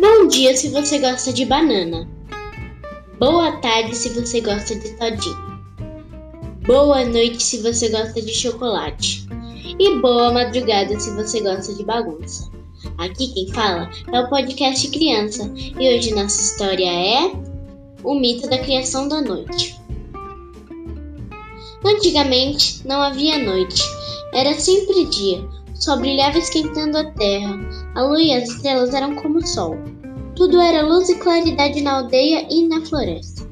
Bom dia se você gosta de banana. Boa tarde se você gosta de todinho. Boa noite se você gosta de chocolate. E boa madrugada se você gosta de bagunça. Aqui quem fala é o podcast Criança e hoje nossa história é O Mito da Criação da Noite. Antigamente não havia noite, era sempre dia. Sol brilhava esquentando a terra, a lua e as estrelas eram como o sol. Tudo era luz e claridade na aldeia e na floresta.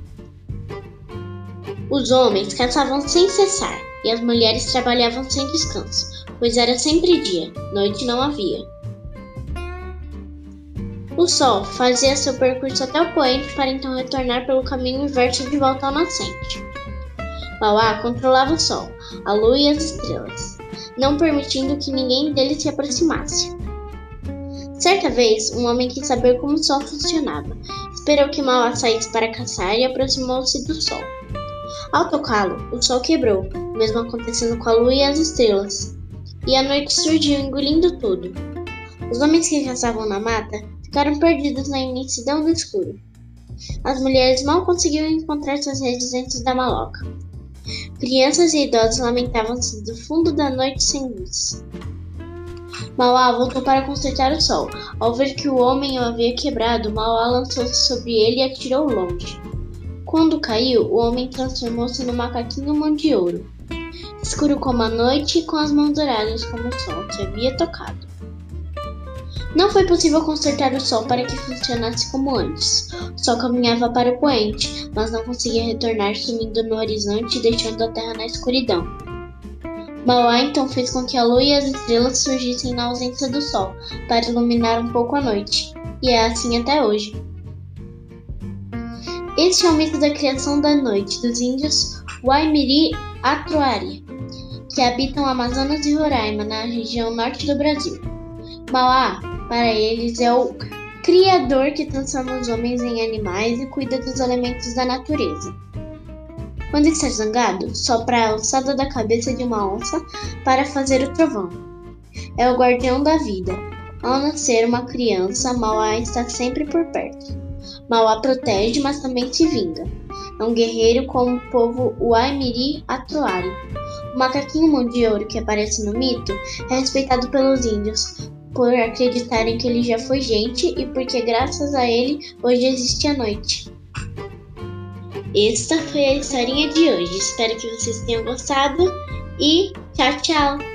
Os homens caçavam sem cessar e as mulheres trabalhavam sem descanso, pois era sempre dia, noite não havia. O sol fazia seu percurso até o poente para então retornar pelo caminho inverso de volta ao nascente. Mauá controlava o sol, a lua e as estrelas, não permitindo que ninguém deles se aproximasse. Certa vez, um homem quis saber como o sol funcionava. Esperou que Mauá saísse para caçar e aproximou-se do sol. Ao tocá-lo, o sol quebrou, o mesmo acontecendo com a lua e as estrelas. E a noite surgiu, engolindo tudo. Os homens que caçavam na mata ficaram perdidos na imensidão do escuro. As mulheres mal conseguiam encontrar suas redes dentro da maloca. Crianças e idosos lamentavam-se do fundo da noite sem luz. Mauá voltou para consertar o sol. Ao ver que o homem o havia quebrado, Mauá lançou-se sobre ele e atirou longe. Quando caiu, o homem transformou-se no macaquinho mão de ouro, escuro como a noite e com as mãos douradas como o sol que havia tocado. Não foi possível consertar o sol para que funcionasse como antes. O sol caminhava para o poente, mas não conseguia retornar, sumindo no horizonte e deixando a terra na escuridão. Mauá então fez com que a lua e as estrelas surgissem na ausência do sol, para iluminar um pouco a noite, e é assim até hoje. Este é o mito da criação da noite dos índios Waimiri Atuari, que habitam Amazonas e Roraima, na região norte do Brasil. Mauá, para eles, é o criador que transforma os homens em animais e cuida dos elementos da natureza. Quando está zangado, sopra a alçada da cabeça de uma onça para fazer o trovão. É o guardião da vida. Ao nascer uma criança, Mauá está sempre por perto. Mauá protege, mas também se vinga. É um guerreiro como o povo Waimiri Atuari. O macaquinho mão de ouro que aparece no mito é respeitado pelos índios por acreditarem que ele já foi gente e porque graças a ele hoje existe a noite. Esta foi a historinha de hoje. Espero que vocês tenham gostado e tchau, tchau!